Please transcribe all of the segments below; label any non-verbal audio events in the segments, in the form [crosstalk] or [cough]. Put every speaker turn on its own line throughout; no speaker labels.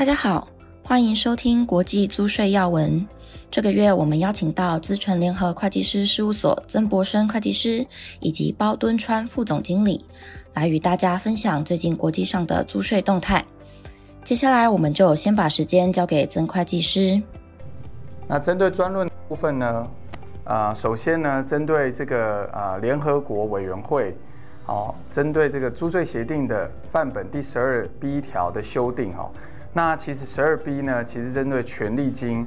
大家好，欢迎收听国际租税要闻。这个月我们邀请到资诚联合会计师事务所曾博生会计师以及包敦川副总经理，来与大家分享最近国际上的租税动态。接下来我们就先把时间交给曾会计师。
那针对专论部分呢，啊，首先呢，针对这个啊联合国委员会，哦，针对这个租税协定的范本第十二 B 条的修订，哈。那其实十二 B 呢，其实针对权利金，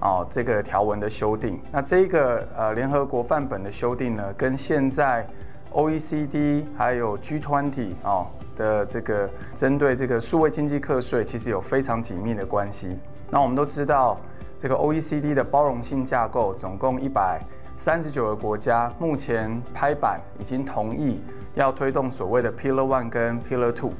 哦，这个条文的修订。那这个呃联合国范本的修订呢，跟现在 OECD 还有 G20 哦的这个针对这个数位经济课税，其实有非常紧密的关系。那我们都知道，这个 OECD 的包容性架构总共一百三十九个国家，目前拍板已经同意要推动所谓的 Pillar One 跟 Pillar Two。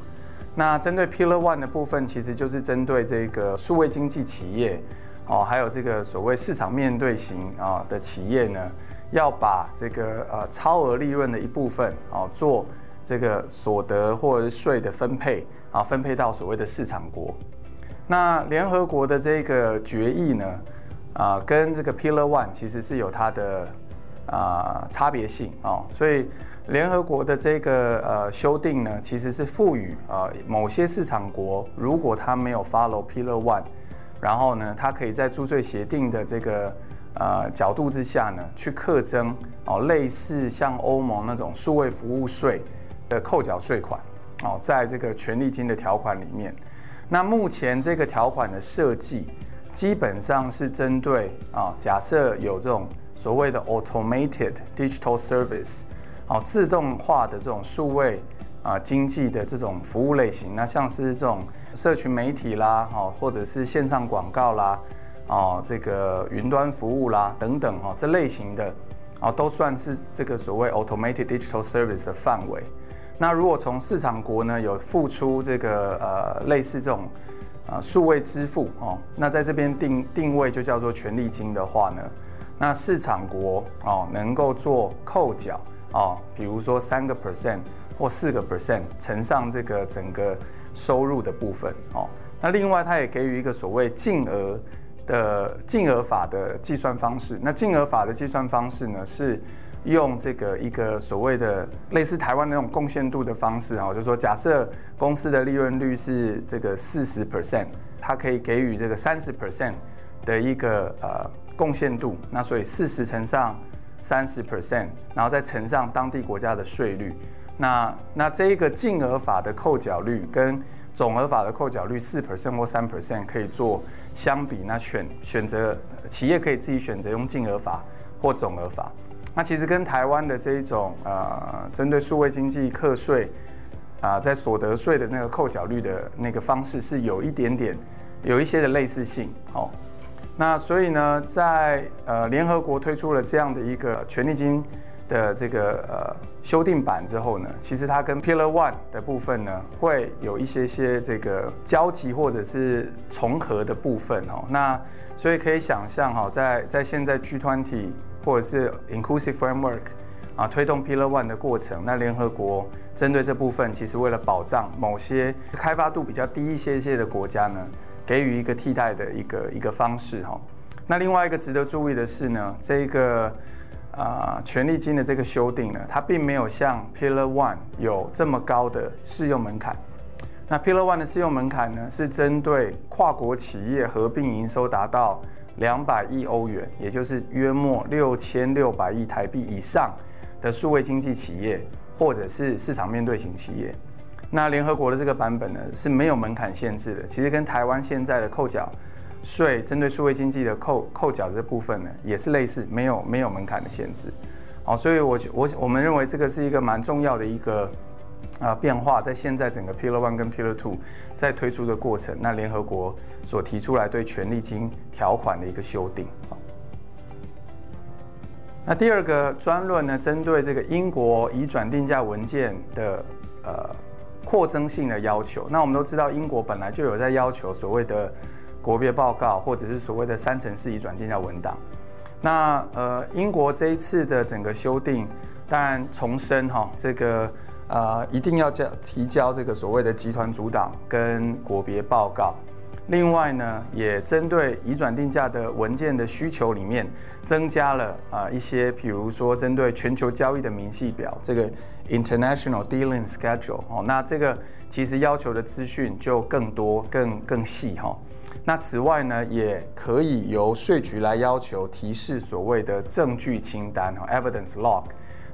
那针对 Pillar One 的部分，其实就是针对这个数位经济企业，哦，还有这个所谓市场面对型啊的企业呢，要把这个呃超额利润的一部分哦做这个所得或者是税的分配啊，分配到所谓的市场国。那联合国的这个决议呢，啊，跟这个 Pillar One 其实是有它的啊差别性哦，所以。联合国的这个呃修订呢，其实是赋予啊某些市场国，如果他没有 follow Pillar One，然后呢，他可以在租税协定的这个呃角度之下呢，去课征哦类似像欧盟那种数位服务税的扣缴税款哦，在这个权利金的条款里面。那目前这个条款的设计，基本上是针对啊，假设有这种所谓的 automated digital service。哦，自动化的这种数位啊经济的这种服务类型，那像是这种社群媒体啦，哦，或者是线上广告啦，哦，这个云端服务啦等等，哈，这类型的，哦，都算是这个所谓 automated digital service 的范围。那如果从市场国呢有付出这个呃类似这种啊数位支付哦，那在这边定定位就叫做权利金的话呢，那市场国哦能够做扣缴。哦，比如说三个 percent 或四个 percent 乘上这个整个收入的部分哦，那另外它也给予一个所谓净额的净额法的计算方式。那净额法的计算方式呢，是用这个一个所谓的类似台湾那种贡献度的方式哦，就是说假设公司的利润率是这个四十 percent，它可以给予这个三十 percent 的一个呃贡献度，那所以四十乘上。三十 percent，然后再乘上当地国家的税率，那那这一个净额法的扣缴率跟总额法的扣缴率四 percent 或三 percent 可以做相比，那选选择企业可以自己选择用净额法或总额法。那其实跟台湾的这一种呃针对数位经济课税啊，在所得税的那个扣缴率的那个方式是有一点点有一些的类似性，哦。那所以呢，在呃联合国推出了这样的一个权利金的这个呃修订版之后呢，其实它跟 Pillar One 的部分呢，会有一些些这个交集或者是重合的部分哦。那所以可以想象哈，在在现在 G20 或者是 Inclusive Framework 啊推动 Pillar One 的过程，那联合国针对这部分，其实为了保障某些开发度比较低一些些的国家呢。给予一个替代的一个一个方式哈，那另外一个值得注意的是呢，这个啊、权利金的这个修订呢，它并没有像 Pillar One 有这么高的适用门槛。那 Pillar One 的适用门槛呢，是针对跨国企业合并营收达到两百亿欧元，也就是约莫六千六百亿台币以上的数位经济企业，或者是市场面对型企业。那联合国的这个版本呢，是没有门槛限制的，其实跟台湾现在的扣缴税针对数位经济的扣扣缴这部分呢，也是类似，没有没有门槛的限制。好，所以我我我们认为这个是一个蛮重要的一个啊变化，在现在整个 Pillar One 跟 Pillar Two 在推出的过程，那联合国所提出来对权利金条款的一个修订。好那第二个专论呢，针对这个英国已转定价文件的呃。扩增性的要求，那我们都知道，英国本来就有在要求所谓的国别报告，或者是所谓的三层式移转定价文档。那呃，英国这一次的整个修订，当然重申哈，这个呃一定要交提交这个所谓的集团主档跟国别报告。另外呢，也针对移转定价的文件的需求里面，增加了啊、呃、一些，譬如说针对全球交易的明细表，这个 International Dealing Schedule 哦，那这个其实要求的资讯就更多、更更细哈、那此外呢，也可以由税局来要求提示所谓的证据清单、哦、（Evidence Log）。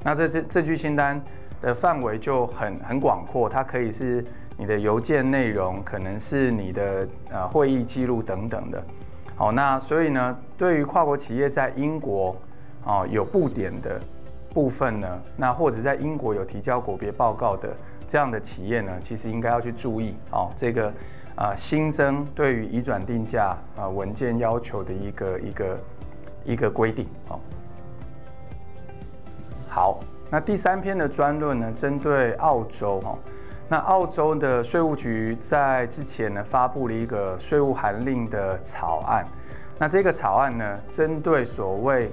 那这这证据清单的范围就很很广阔，它可以是。你的邮件内容可能是你的呃会议记录等等的，好，那所以呢，对于跨国企业在英国哦有布点的部分呢，那或者在英国有提交国别报告的这样的企业呢，其实应该要去注意哦，这个啊、新增对于移转定价啊、文件要求的一个一个一个规定哦。好，那第三篇的专论呢，针对澳洲哦。那澳洲的税务局在之前呢发布了一个税务函令的草案。那这个草案呢，针对所谓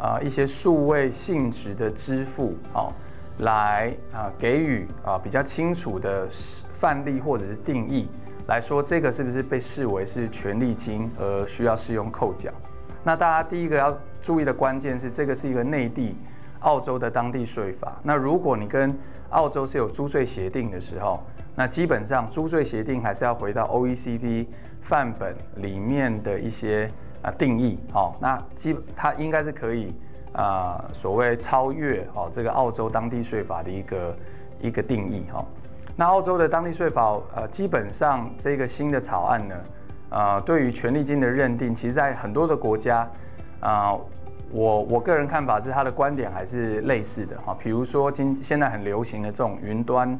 啊、一些数位性质的支付，哦，来啊、给予啊、比较清楚的范例或者是定义来说，这个是不是被视为是权利金而需要适用扣缴？那大家第一个要注意的关键是，这个是一个内地澳洲的当地税法。那如果你跟澳洲是有租税协定的时候，那基本上租税协定还是要回到 OECD 范本里面的一些啊定义，好，那基它应该是可以啊所谓超越哦这个澳洲当地税法的一个一个定义哈。那澳洲的当地税法呃基本上这个新的草案呢，呃对于权利金的认定，其实在很多的国家啊。我我个人看法是，他的观点还是类似的哈。比如说，今现在很流行的这种云端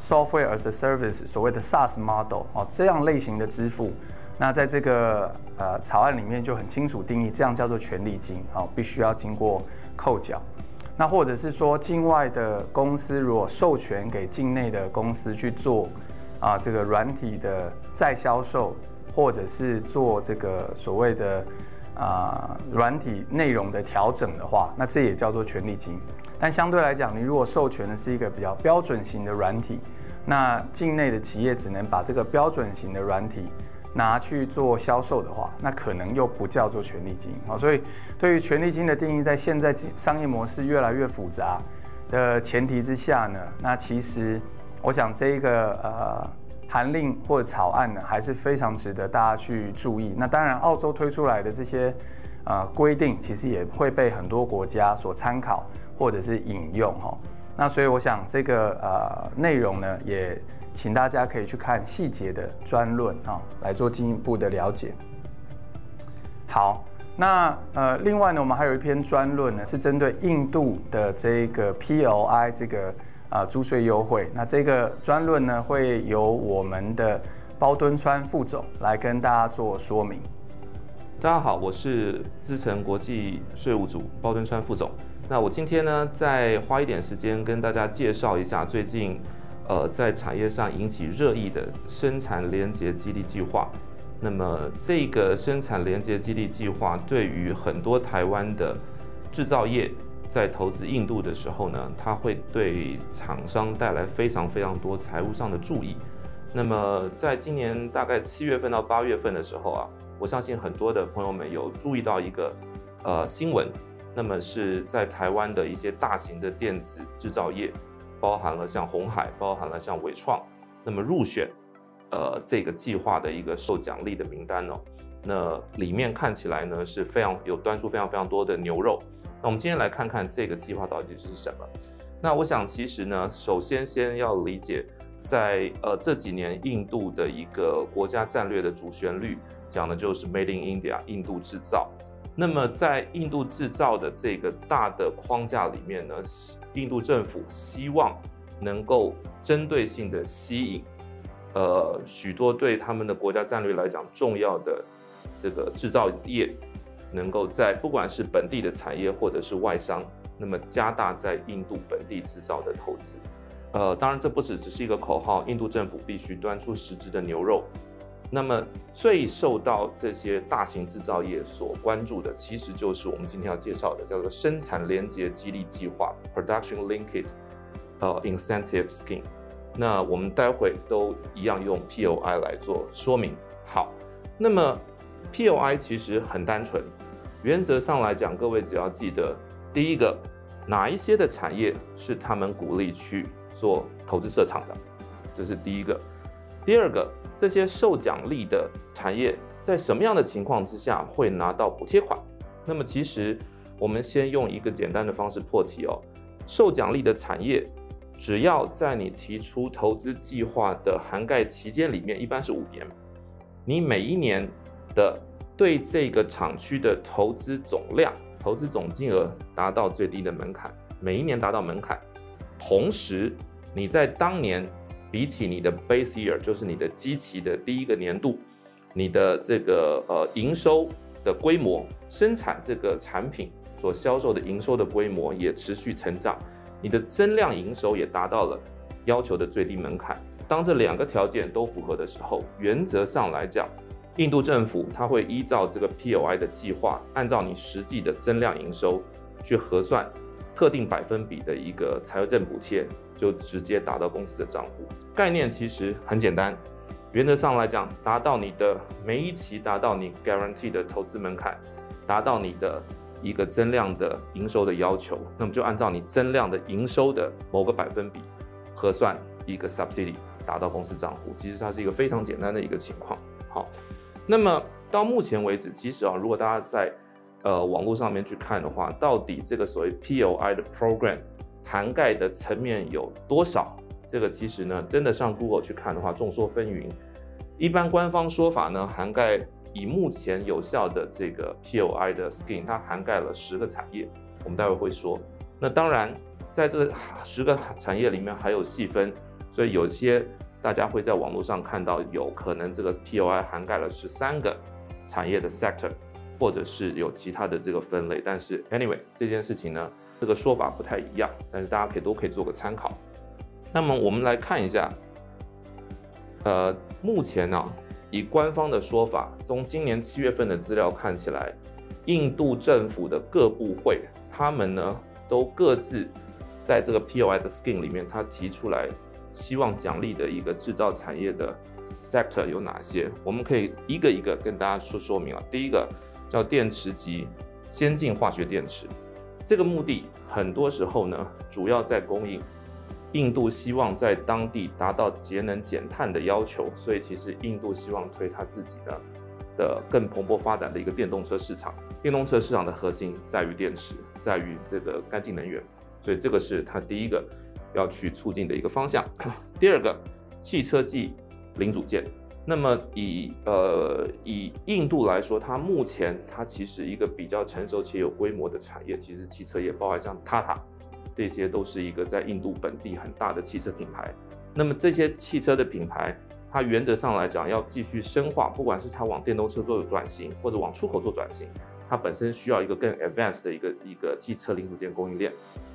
software as a service，所谓的 SaaS model 哦，这样类型的支付，那在这个呃草案里面就很清楚定义，这样叫做权利金，哦，必须要经过扣缴。那或者是说，境外的公司如果授权给境内的公司去做啊这个软体的再销售，或者是做这个所谓的。啊，软体内容的调整的话，那这也叫做权利金。但相对来讲，你如果授权的是一个比较标准型的软体，那境内的企业只能把这个标准型的软体拿去做销售的话，那可能又不叫做权利金。啊，所以对于权利金的定义，在现在商业模式越来越复杂的前提之下呢，那其实我想这一个呃。函令或者草案呢，还是非常值得大家去注意。那当然，澳洲推出来的这些呃规定，其实也会被很多国家所参考或者是引用哈。那所以我想这个呃内容呢，也请大家可以去看细节的专论啊，来做进一步的了解。好，那呃另外呢，我们还有一篇专论呢，是针对印度的这个 PLI 这个。啊，租税优惠。那这个专论呢，会由我们的包敦川副总来跟大家做说明。
大家好，我是资诚国际税务组包敦川副总。那我今天呢，再花一点时间跟大家介绍一下最近，呃，在产业上引起热议的生产连结激励计划。那么，这个生产连结激励计划对于很多台湾的制造业。在投资印度的时候呢，它会对厂商带来非常非常多财务上的注意。那么，在今年大概七月份到八月份的时候啊，我相信很多的朋友们有注意到一个呃新闻，那么是在台湾的一些大型的电子制造业，包含了像鸿海，包含了像纬创，那么入选呃这个计划的一个受奖励的名单哦。那里面看起来呢是非常有端出非常非常多的牛肉。那我们今天来看看这个计划到底是什么。那我想，其实呢，首先先要理解在，在呃这几年印度的一个国家战略的主旋律，讲的就是 Made in India，印度制造。那么在印度制造的这个大的框架里面呢，印度政府希望能够针对性的吸引，呃许多对他们的国家战略来讲重要的这个制造业。能够在不管是本地的产业或者是外商，那么加大在印度本地制造的投资。呃，当然这不只只是一个口号，印度政府必须端出实质的牛肉。那么最受到这些大型制造业所关注的，其实就是我们今天要介绍的，叫做生产连结激励计划 （Production Linked 呃 Incentive Scheme）。那我们待会都一样用 POI 来做说明。好。那么 POI 其实很单纯，原则上来讲，各位只要记得，第一个，哪一些的产业是他们鼓励去做投资设厂的，这是第一个。第二个，这些受奖励的产业在什么样的情况之下会拿到补贴款？那么其实我们先用一个简单的方式破题哦，受奖励的产业。只要在你提出投资计划的涵盖期间里面，一般是五年，你每一年的对这个厂区的投资总量、投资总金额达到最低的门槛，每一年达到门槛，同时你在当年比起你的 base year，就是你的基期的第一个年度，你的这个呃营收的规模、生产这个产品所销售的营收的规模也持续成长。你的增量营收也达到了要求的最低门槛。当这两个条件都符合的时候，原则上来讲，印度政府它会依照这个 POI 的计划，按照你实际的增量营收去核算特定百分比的一个财政补贴，就直接打到公司的账户。概念其实很简单，原则上来讲，达到你的每一期达到你 guarantee 的投资门槛，达到你的。一个增量的营收的要求，那么就按照你增量的营收的某个百分比核算一个 subsidy 打到公司账户。其实它是一个非常简单的一个情况。好，那么到目前为止，其实啊，如果大家在呃网络上面去看的话，到底这个所谓 POI 的 program 涵盖的层面有多少？这个其实呢，真的上 Google 去看的话，众说纷纭。一般官方说法呢，涵盖。以目前有效的这个 POI 的 skin，它涵盖了十个产业，我们待会会说。那当然，在这 [laughs] 十个产业里面还有细分，所以有些大家会在网络上看到，有可能这个 POI 涵盖了十三个产业的 sector，或者是有其他的这个分类。但是 anyway 这件事情呢，这个说法不太一样，但是大家可以都可以做个参考。那么我们来看一下，呃，目前呢、以官方的说法，从今年七月份的资料看起来，印度政府的各部会，他们呢都各自在这个 POI 的 scheme 里面，他提出来希望奖励的一个制造产业的 sector 有哪些？我们可以一个一个跟大家说说明啊。第一个叫电池级先进化学电池，这个目的很多时候呢，主要在供应。印度希望在当地达到节能减碳的要求，所以其实印度希望推它自己的的更蓬勃发展的一个电动车市场。电动车市场的核心在于电池，在于这个干净能源，所以这个是它第一个要去促进的一个方向。[coughs] 第二个，汽车及零组件。那么以呃以印度来说，它目前它其实一个比较成熟且有规模的产业，其实汽车业包含像 Tata。这些都是一个在印度本地很大的汽车品牌。那么这些汽车的品牌，它原则上来讲要继续深化，不管是它往电动车做转型，或者往出口做转型，它本身需要一个更 advanced 的一个一个汽车零组件供应链。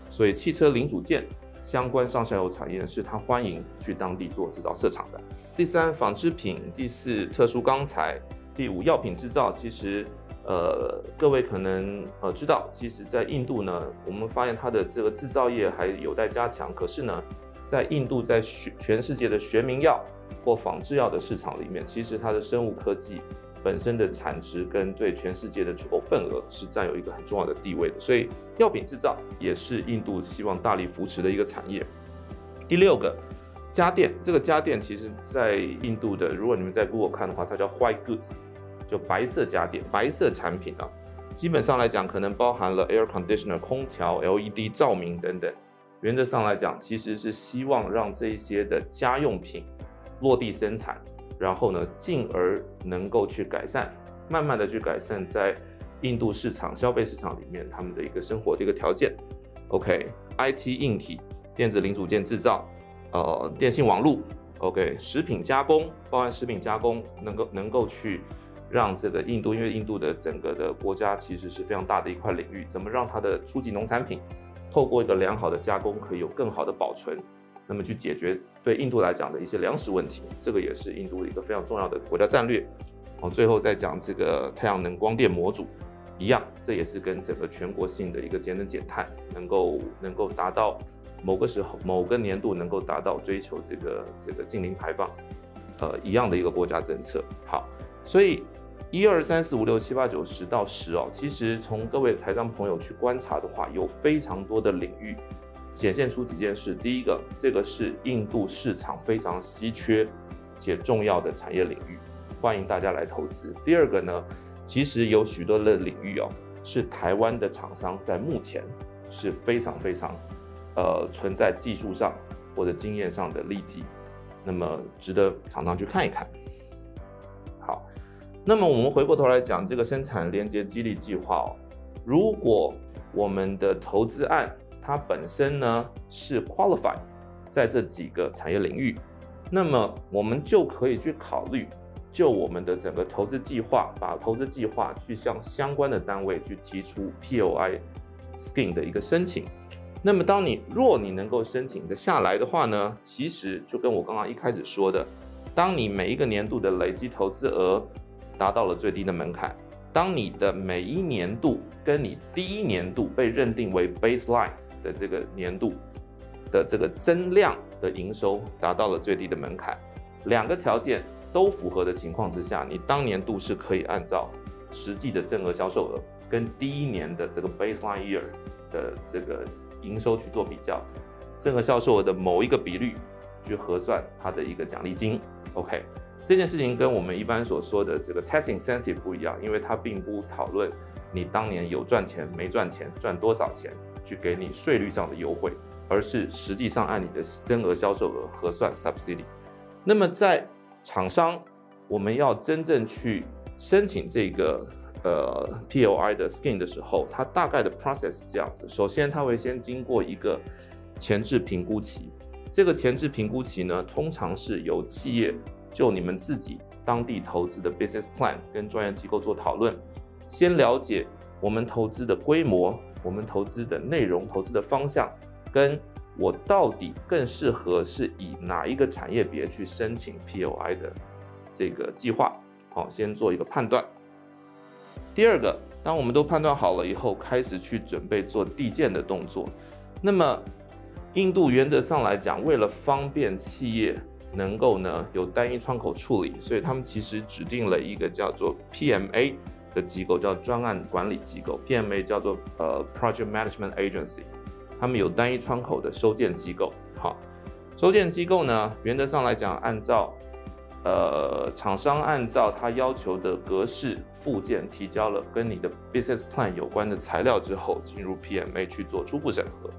所以汽车零组件相关上下游产业是它欢迎去当地做制造设厂的。第三，纺织品；第四，特殊钢材；第五，药品制造。其实。呃，各位可能呃知道，其实，在印度呢，我们发现它的这个制造业还有待加强。可是呢，在印度，在全全世界的学名药或仿制药的市场里面，其实它的生物科技本身的产值跟对全世界的出口份额是占有一个很重要的地位的。所以，药品制造也是印度希望大力扶持的一个产业。第六个，家电，这个家电其实在印度的，如果你们在 Google 看的话，它叫 White Goods。就白色家电、白色产品啊，基本上来讲，可能包含了 air conditioner 空调、LED 照明等等。原则上来讲，其实是希望让这一些的家用品落地生产，然后呢，进而能够去改善，慢慢的去改善在印度市场消费市场里面他们的一个生活的一个条件。OK，IT、硬体、电子零组件制造，呃，电信网络，OK，食品加工，包含食品加工，能够能够去。让这个印度，因为印度的整个的国家其实是非常大的一块领域，怎么让它的初级农产品透过一个良好的加工，可以有更好的保存，那么去解决对印度来讲的一些粮食问题，这个也是印度的一个非常重要的国家战略。好，最后再讲这个太阳能光电模组，一样，这也是跟整个全国性的一个节能减碳，能够能够达到某个时候某个年度能够达到追求这个这个净零排放，呃，一样的一个国家政策。好。所以一二三四五六七八九十到十哦，其实从各位台商朋友去观察的话，有非常多的领域显现出几件事。第一个，这个是印度市场非常稀缺且重要的产业领域，欢迎大家来投资。第二个呢，其实有许多的领域哦，是台湾的厂商在目前是非常非常呃存在技术上或者经验上的利基，那么值得厂商去看一看。好那么我们回过头来讲这个生产连接激励计划哦，如果我们的投资案它本身呢是 qualify 在这几个产业领域，那么我们就可以去考虑就我们的整个投资计划，把投资计划去向相关的单位去提出 POI scheme 的一个申请。那么当你若你能够申请的下来的话呢，其实就跟我刚刚一开始说的，当你每一个年度的累积投资额达到了最低的门槛。当你的每一年度跟你第一年度被认定为 baseline 的这个年度的这个增量的营收达到了最低的门槛，两个条件都符合的情况之下，你当年度是可以按照实际的正额销售额跟第一年的这个 baseline year 的这个营收去做比较，正额销售额的某一个比率去核算它的一个奖励金。OK。这件事情跟我们一般所说的这个 tax incentive 不一样，因为它并不讨论你当年有赚钱没赚钱，赚多少钱去给你税率上的优惠，而是实际上按你的增额销售额核算 subsidy。那么在厂商我们要真正去申请这个呃 POI 的 skin 的时候，它大概的 process 是这样子：首先，它会先经过一个前置评估期，这个前置评估期呢，通常是由企业。就你们自己当地投资的 business plan 跟专业机构做讨论，先了解我们投资的规模、我们投资的内容、投资的方向，跟我到底更适合是以哪一个产业别去申请 POI 的这个计划，好，先做一个判断。第二个，当我们都判断好了以后，开始去准备做递件的动作。那么，印度原则上来讲，为了方便企业。能够呢有单一窗口处理，所以他们其实指定了一个叫做 PMA 的机构，叫专案管理机构。PMA 叫做呃 Project Management Agency，他们有单一窗口的收件机构。好，收件机构呢，原则上来讲，按照呃厂商按照他要求的格式附件提交了跟你的 Business Plan 有关的材料之后，进入 PMA 去做初步审核。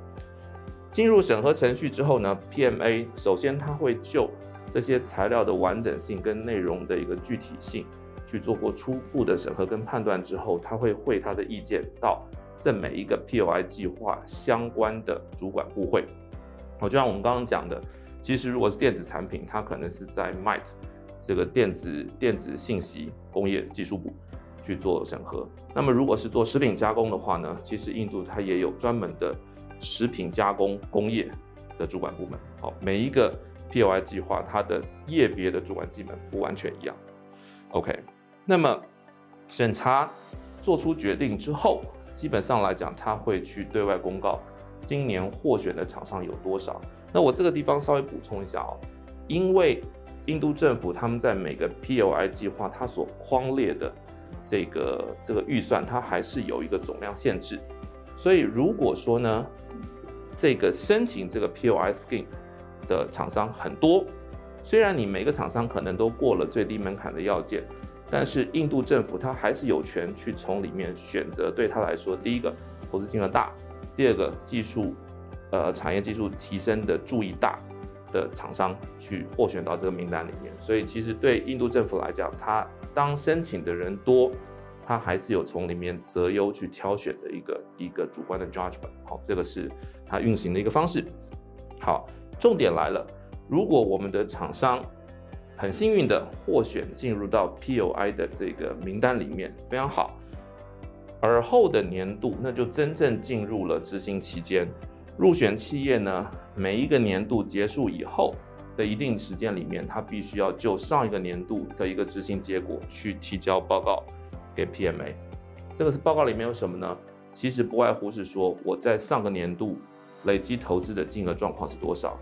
进入审核程序之后呢，PMA 首先他会就这些材料的完整性跟内容的一个具体性去做过初步的审核跟判断之后，他会汇他的意见到这每一个 POI 计划相关的主管部会。好，就像我们刚刚讲的，其实如果是电子产品，它可能是在 MIT 这个电子电子信息工业技术部去做审核。那么如果是做食品加工的话呢，其实印度它也有专门的。食品加工工业的主管部门，好，每一个 POI 计划，它的业别的主管机门不完全一样。OK，那么审查做出决定之后，基本上来讲，他会去对外公告今年获选的厂商有多少。那我这个地方稍微补充一下哦，因为印度政府他们在每个 POI 计划，它所框列的这个这个预算，它还是有一个总量限制。所以如果说呢，这个申请这个 POI scheme 的厂商很多，虽然你每个厂商可能都过了最低门槛的要件，但是印度政府它还是有权去从里面选择对他来说，第一个投资金额大，第二个技术呃产业技术提升的注意大的厂商去获选到这个名单里面。所以其实对印度政府来讲，它当申请的人多。他还是有从里面择优去挑选的一个一个主观的 judgment，好，这个是它运行的一个方式。好，重点来了，如果我们的厂商很幸运的获选进入到 POI 的这个名单里面，非常好。而后的年度，那就真正进入了执行期间。入选企业呢，每一个年度结束以后的一定时间里面，他必须要就上一个年度的一个执行结果去提交报告。给 PMA，这个是报告里面有什么呢？其实不外乎是说我在上个年度累积投资的金额状况是多少，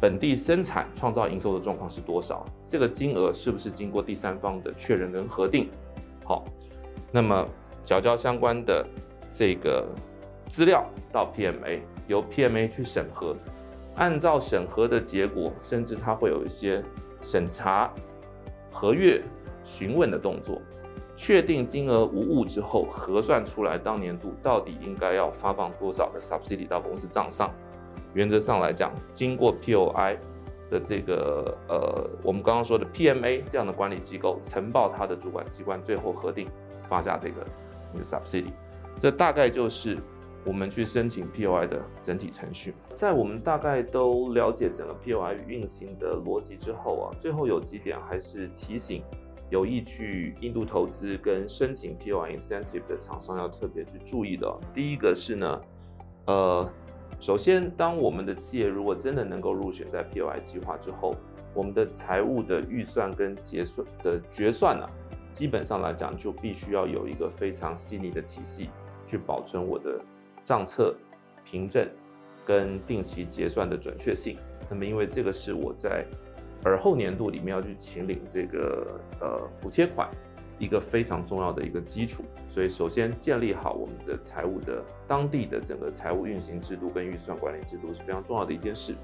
本地生产创造营收的状况是多少？这个金额是不是经过第三方的确认跟核定？好，那么缴交相关的这个资料到 PMA，由 PMA 去审核，按照审核的结果，甚至它会有一些审查、核阅、询问的动作，确定金额无误之后，核算出来当年度到底应该要发放多少的 subsidy 到公司账上。原则上来讲，经过 POI 的这个呃，我们刚刚说的 PMA 这样的管理机构呈报他的主管机关，最后核定发下这个一个 subsidy，这大概就是我们去申请 POI 的整体程序。在我们大概都了解整个 POI 运行的逻辑之后啊，最后有几点还是提醒有意去印度投资跟申请 POI incentive 的厂商要特别去注意的。第一个是呢，呃。首先，当我们的企业如果真的能够入选在 POI 计划之后，我们的财务的预算跟结算的决算呢、啊，基本上来讲就必须要有一个非常细腻的体系去保存我的账册凭证跟定期结算的准确性。那么，因为这个是我在尔后年度里面要去请领这个呃补贴款。一个非常重要的一个基础，所以首先建立好我们的财务的当地的整个财务运行制度跟预算管理制度是非常重要的一件事。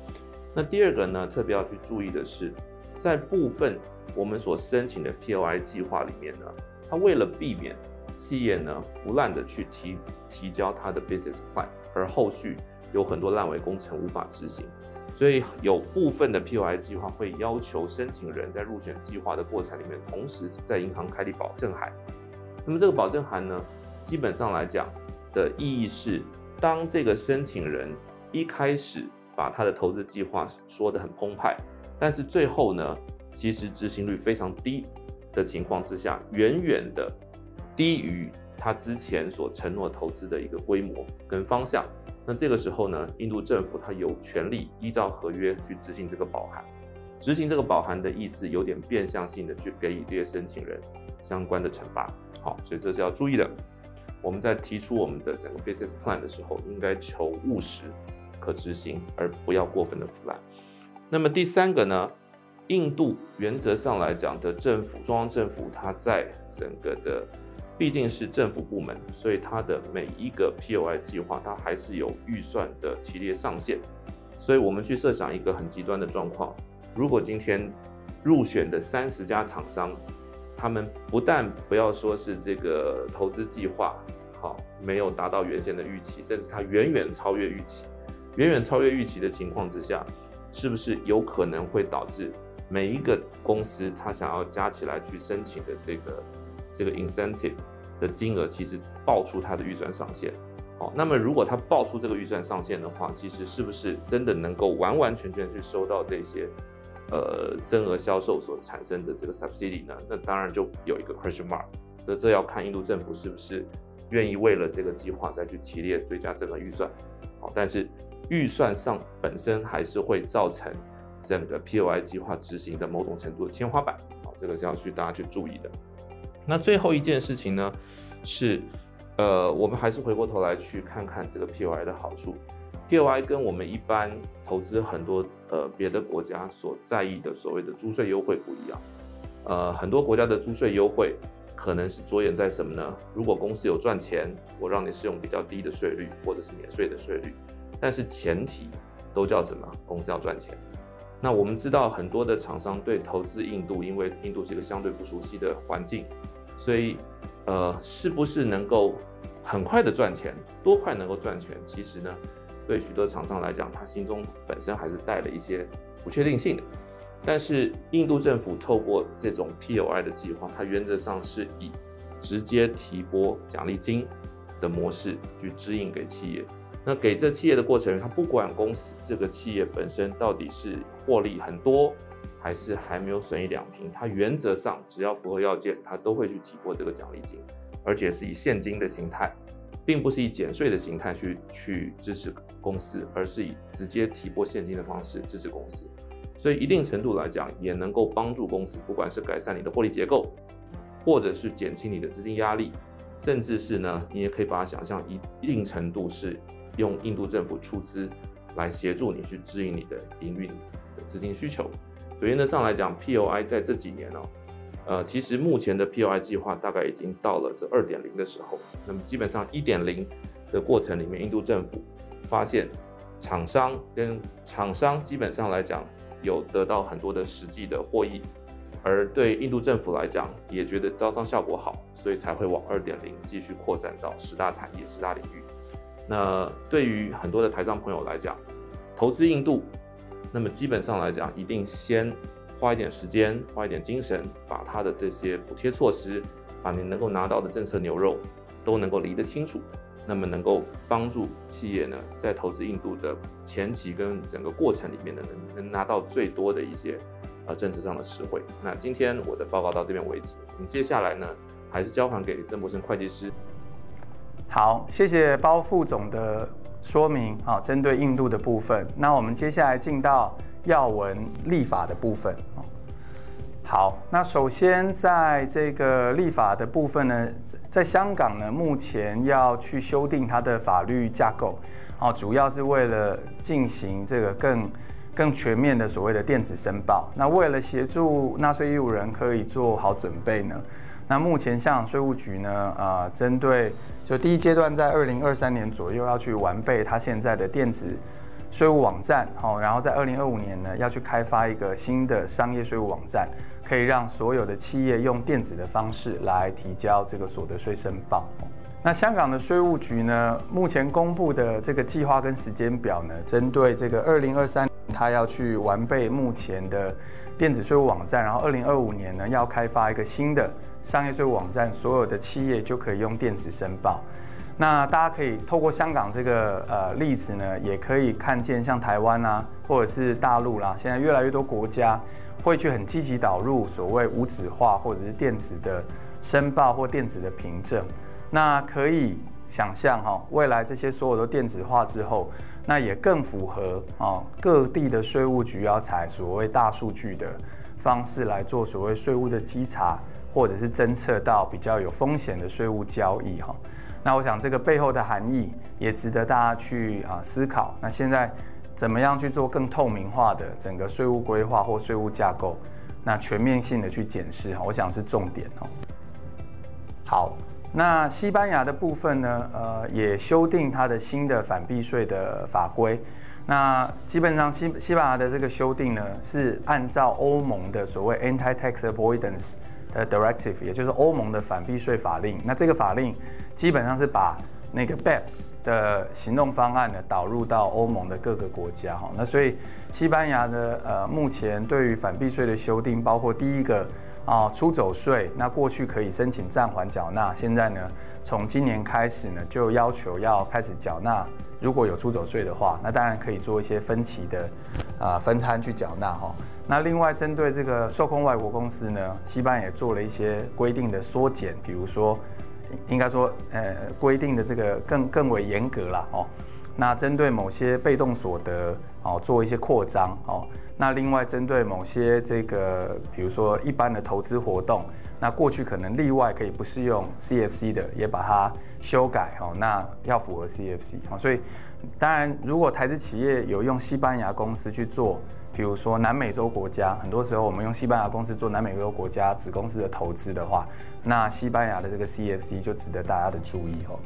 那第二个呢，特别要去注意的是，在部分我们所申请的 POI 计划里面呢，它为了避免企业呢腐烂的去提提交它的 business plan，而后续有很多烂尾工程无法执行。所以有部分的 POI 计划会要求申请人在入选计划的过程里面，同时在银行开立保证函。那么这个保证函呢，基本上来讲的意义是，当这个申请人一开始把他的投资计划说得很澎湃，但是最后呢，其实执行率非常低的情况之下，远远的低于他之前所承诺投资的一个规模跟方向。那这个时候呢，印度政府它有权利依照合约去执行这个保函，执行这个保函的意思有点变相性的去给予这些申请人相关的惩罚。好，所以这是要注意的。我们在提出我们的整个 business plan 的时候，应该求务实、可执行，而不要过分的腐烂。那么第三个呢，印度原则上来讲的政府，中央政府它在整个的。毕竟是政府部门，所以它的每一个 POI 计划，它还是有预算的提列上限。所以我们去设想一个很极端的状况：如果今天入选的三十家厂商，他们不但不要说是这个投资计划好没有达到原先的预期，甚至它远远超越预期，远远超越预期的情况之下，是不是有可能会导致每一个公司它想要加起来去申请的这个？这个 incentive 的金额其实爆出它的预算上限，好，那么如果它爆出这个预算上限的话，其实是不是真的能够完完全全去收到这些呃增额销售所产生的这个 subsidy 呢？那当然就有一个 question mark，这这要看印度政府是不是愿意为了这个计划再去提列追加增额预算，好，但是预算上本身还是会造成整个 POI 计划执行的某种程度的天花板，好，这个是要去大家去注意的。那最后一件事情呢，是，呃，我们还是回过头来去看看这个 POI 的好处。POI 跟我们一般投资很多呃别的国家所在意的所谓的租税优惠不一样。呃，很多国家的租税优惠可能是着眼在什么呢？如果公司有赚钱，我让你适用比较低的税率或者是免税的税率，但是前提都叫什么？公司要赚钱。那我们知道很多的厂商对投资印度，因为印度是一个相对不熟悉的环境。所以，呃，是不是能够很快的赚钱，多快能够赚钱？其实呢，对许多厂商来讲，他心中本身还是带了一些不确定性的。但是，印度政府透过这种 POI 的计划，它原则上是以直接提拨奖励金的模式去支应给企业。那给这企业的过程，他不管公司这个企业本身到底是获利很多。还是还没有损益两平，它原则上只要符合要件，它都会去提拨这个奖励金，而且是以现金的形态，并不是以减税的形态去去支持公司，而是以直接提拨现金的方式支持公司。所以一定程度来讲，也能够帮助公司，不管是改善你的获利结构，或者是减轻你的资金压力，甚至是呢，你也可以把它想象一定程度是用印度政府出资来协助你去指引你的营运的资金需求。所以原则上来讲，POI 在这几年、哦，呃，其实目前的 POI 计划大概已经到了这二点零的时候。那么基本上一点零的过程里面，印度政府发现厂商跟厂商基本上来讲有得到很多的实际的获益，而对印度政府来讲也觉得招商效果好，所以才会往二点零继续扩散到十大产业、十大领域。那对于很多的台商朋友来讲，投资印度。那么基本上来讲，一定先花一点时间，花一点精神，把它的这些补贴措施，把你能够拿到的政策牛肉都能够理得清楚，那么能够帮助企业呢，在投资印度的前期跟整个过程里面呢，能能拿到最多的一些呃政策上的实惠。那今天我的报告到这边为止，我们接下来呢，还是交还给郑博生会计师。
好，谢谢包副总的。说明啊，针对印度的部分，那我们接下来进到要闻立法的部分。好，那首先在这个立法的部分呢，在香港呢，目前要去修订它的法律架构，哦，主要是为了进行这个更更全面的所谓的电子申报。那为了协助纳税义务人可以做好准备呢，那目前香港税务局呢，呃，针对就第一阶段在二零二三年左右要去完备它现在的电子税务网站，好，然后在二零二五年呢要去开发一个新的商业税务网站，可以让所有的企业用电子的方式来提交这个所得税申报。那香港的税务局呢，目前公布的这个计划跟时间表呢，针对这个二零二三年，它要去完备目前的电子税务网站，然后二零二五年呢要开发一个新的。商业税务网站，所有的企业就可以用电子申报。那大家可以透过香港这个呃例子呢，也可以看见像台湾啊，或者是大陆啦，现在越来越多国家会去很积极导入所谓无纸化或者是电子的申报或电子的凭证。那可以想象哈，未来这些所有的电子化之后，那也更符合啊各地的税务局要采所谓大数据的方式来做所谓税务的稽查。或者是侦测到比较有风险的税务交易哈，那我想这个背后的含义也值得大家去啊思考。那现在怎么样去做更透明化的整个税务规划或税务架构？那全面性的去检视哈，我想是重点哦。好，那西班牙的部分呢，呃，也修订它的新的反避税的法规。那基本上西西班牙的这个修订呢，是按照欧盟的所谓 Anti-Tax Avoidance。呃，directive，也就是欧盟的反避税法令。那这个法令基本上是把那个 BEPS 的行动方案呢导入到欧盟的各个国家哈。那所以西班牙的呃目前对于反避税的修订，包括第一个啊出走税，那过去可以申请暂缓缴纳，现在呢从今年开始呢就要求要开始缴纳。如果有出走税的话，那当然可以做一些分期的啊分摊去缴纳哈。那另外，针对这个受控外国公司呢，西班牙也做了一些规定的缩减，比如说，应该说，呃，规定的这个更更为严格了哦。那针对某些被动所得哦，做一些扩张哦。那另外，针对某些这个，比如说一般的投资活动，那过去可能例外可以不适用 CFC 的，也把它修改哦。那要符合 CFC 哦。所以，当然，如果台资企业有用西班牙公司去做。比如说南美洲国家，很多时候我们用西班牙公司做南美洲国家子公司的投资的话，那西班牙的这个 CFC 就值得大家的注意哦。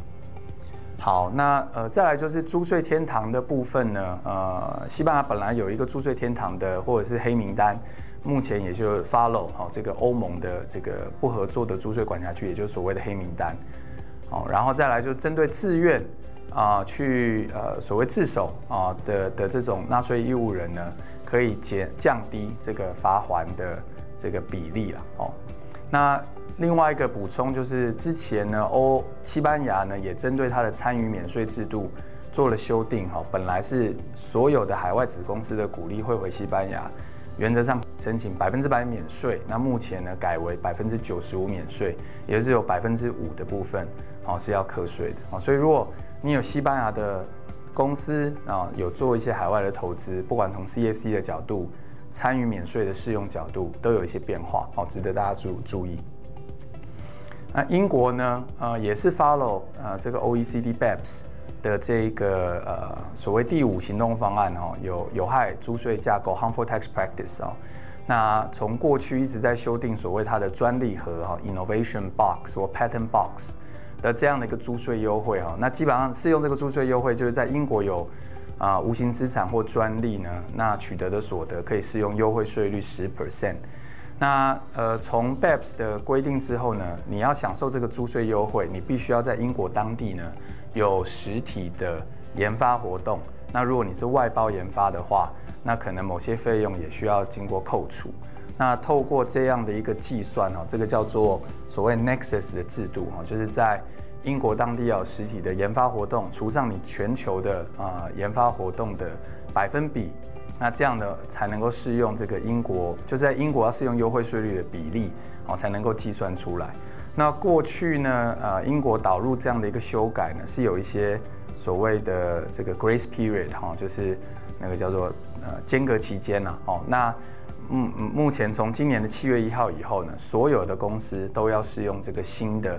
好，那呃再来就是租税天堂的部分呢，呃，西班牙本来有一个租税天堂的或者是黑名单，目前也就 follow 好这个欧盟的这个不合作的租税管辖区，也就是所谓的黑名单。好，然后再来就针对自愿啊去呃所谓自首啊的的这种纳税义务人呢。可以减降低这个罚还的这个比例了哦。那另外一个补充就是，之前呢，欧西班牙呢也针对它的参与免税制度做了修订哈。本来是所有的海外子公司的股利汇回西班牙，原则上申请百分之百免税。那目前呢改为百分之九十五免税，也就是有百分之五的部分哦是要课税的哦。所以如果你有西班牙的公司啊，有做一些海外的投资，不管从 CFC 的角度、参与免税的适用角度，都有一些变化，好，值得大家注注意。那英国呢，呃，也是 follow 呃这个 OECD BEPS 的这个呃所谓第五行动方案哦，有有害租税架构 （harmful tax practice） 哦。那从过去一直在修订所谓它的专利盒哈 （innovation box） 或 patent box 的这样的一个租税优惠哈。那基本上适用这个租税优惠，就是在英国有啊、无形资产或专利呢，那取得的所得可以适用优惠税率十 percent。那呃从 BEPS 的规定之后呢，你要享受这个租税优惠，你必须要在英国当地呢有实体的研发活动。那如果你是外包研发的话，那可能某些费用也需要经过扣除。那透过这样的一个计算哦，这个叫做所谓 Nexus 的制度哈，就是在英国当地要有实体的研发活动，除上你全球的啊研发活动的百分比，那这样的才能够适用这个英国，就在英国要适用优惠税率的比例哦，才能够计算出来。那过去呢，呃，英国导入这样的一个修改呢，是有一些所谓的这个 Grace Period 哈，就是那个叫做。呃，间隔期间呢，哦，那嗯嗯，目前从今年的七月一号以后呢，所有的公司都要适用这个新的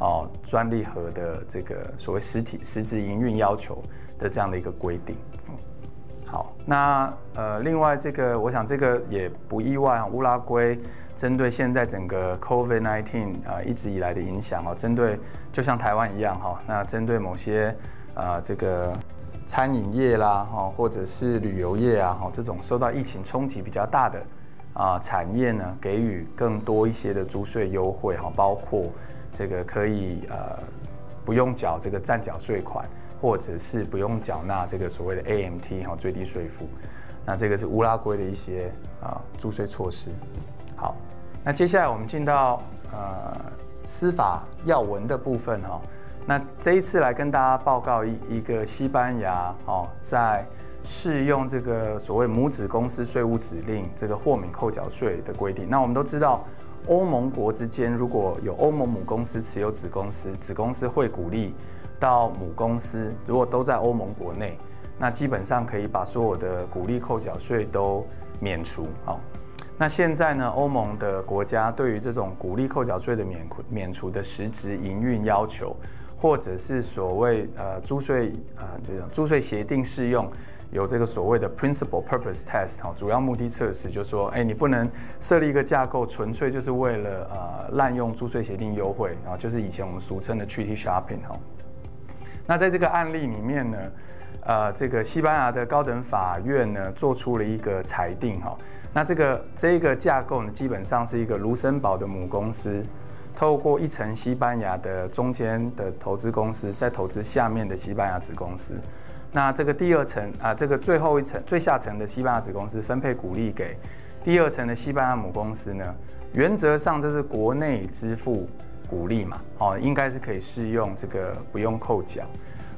哦专利盒的这个所谓实体实质营运要求的这样的一个规定。嗯，好，那呃，另外这个我想这个也不意外，乌拉圭针对现在整个 COVID-19 啊一直以来的影响哦，针对就像台湾一样哈，那针对某些啊这个。餐饮业啦，哈，或者是旅游业啊，哈，这种受到疫情冲击比较大的啊产业呢，给予更多一些的租税优惠，哈，包括这个可以呃不用缴这个暂缴税款，或者是不用缴纳这个所谓的 AMT 哈最低税负。那这个是乌拉圭的一些啊租税措施。好，那接下来我们进到呃司法要闻的部分哈。那这一次来跟大家报告一一个西班牙哦，在适用这个所谓母子公司税务指令这个豁免扣缴税的规定。那我们都知道，欧盟国之间如果有欧盟母公司持有子公司，子公司会鼓励到母公司，如果都在欧盟国内，那基本上可以把所有的股利扣缴税都免除。好，那现在呢，欧盟的国家对于这种股利扣缴税的免免除的实质营运要求。或者是所谓呃租税啊，这种租税协定适用有这个所谓的 principal purpose test 哈，主要目的测试，就是说，哎，你不能设立一个架构，纯粹就是为了呃滥用租税协定优惠啊，就是以前我们俗称的 treaty shopping 哈。那在这个案例里面呢，呃，这个西班牙的高等法院呢做出了一个裁定哈，那这个这个架构呢，基本上是一个卢森堡的母公司。透过一层西班牙的中间的投资公司，再投资下面的西班牙子公司，那这个第二层啊，这个最后一层最下层的西班牙子公司分配股利给第二层的西班牙母公司呢，原则上这是国内支付鼓励嘛，哦，应该是可以适用这个不用扣缴，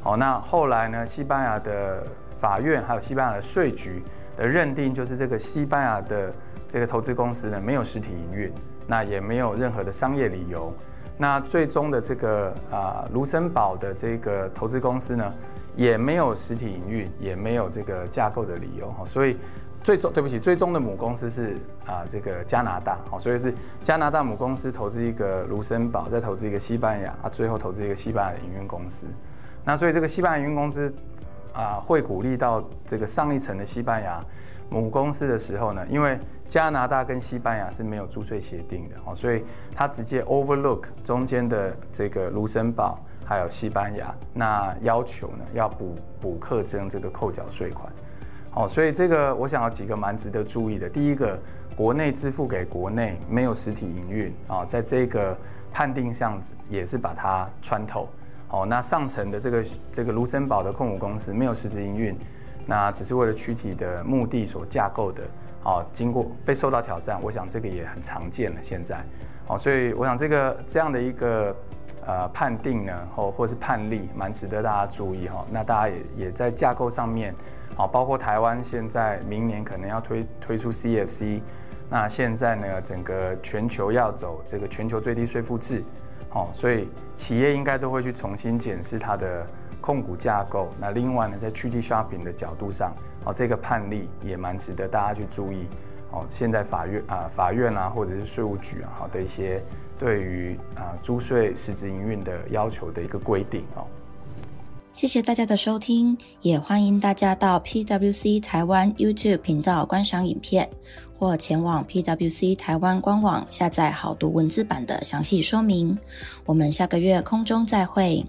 哦，那后来呢，西班牙的法院还有西班牙的税局的认定就是这个西班牙的这个投资公司呢没有实体营运。那也没有任何的商业理由，那最终的这个啊卢森堡的这个投资公司呢，也没有实体营运，也没有这个架构的理由哈，所以最终对不起，最终的母公司是啊这个加拿大，哦，所以是加拿大母公司投资一个卢森堡，再投资一个西班牙啊，最后投资一个西班牙的营运公司，那所以这个西班牙营运公司啊会鼓励到这个上一层的西班牙母公司的时候呢，因为加拿大跟西班牙是没有租税协定的哦，所以他直接 overlook 中间的这个卢森堡还有西班牙，那要求呢要补补课征这个扣缴税款，哦，所以这个我想要几个蛮值得注意的。第一个，国内支付给国内没有实体营运啊，在这个判定上也是把它穿透。哦，那上层的这个这个卢森堡的控股公司没有实质营运。那只是为了躯体的目的所架构的，哦，经过被受到挑战，我想这个也很常见了。现在，哦，所以我想这个这样的一个呃判定呢，或或是判例，蛮值得大家注意哈。那大家也也在架构上面，好，包括台湾现在明年可能要推推出 CFC，那现在呢，整个全球要走这个全球最低税负制，好，所以企业应该都会去重新检视它的。控股架构，那另外呢，在 treaty shopping 的角度上，哦，这个判例也蛮值得大家去注意。哦，现在法院啊、法院啊，或者是税务局啊，好的一些对于啊租税实质营运的要求的一个规定哦。
谢谢大家的收听，也欢迎大家到 PWC 台湾 YouTube 频道观赏影片，或前往 PWC 台湾官网下载好读文字版的详细说明。我们下个月空中再会。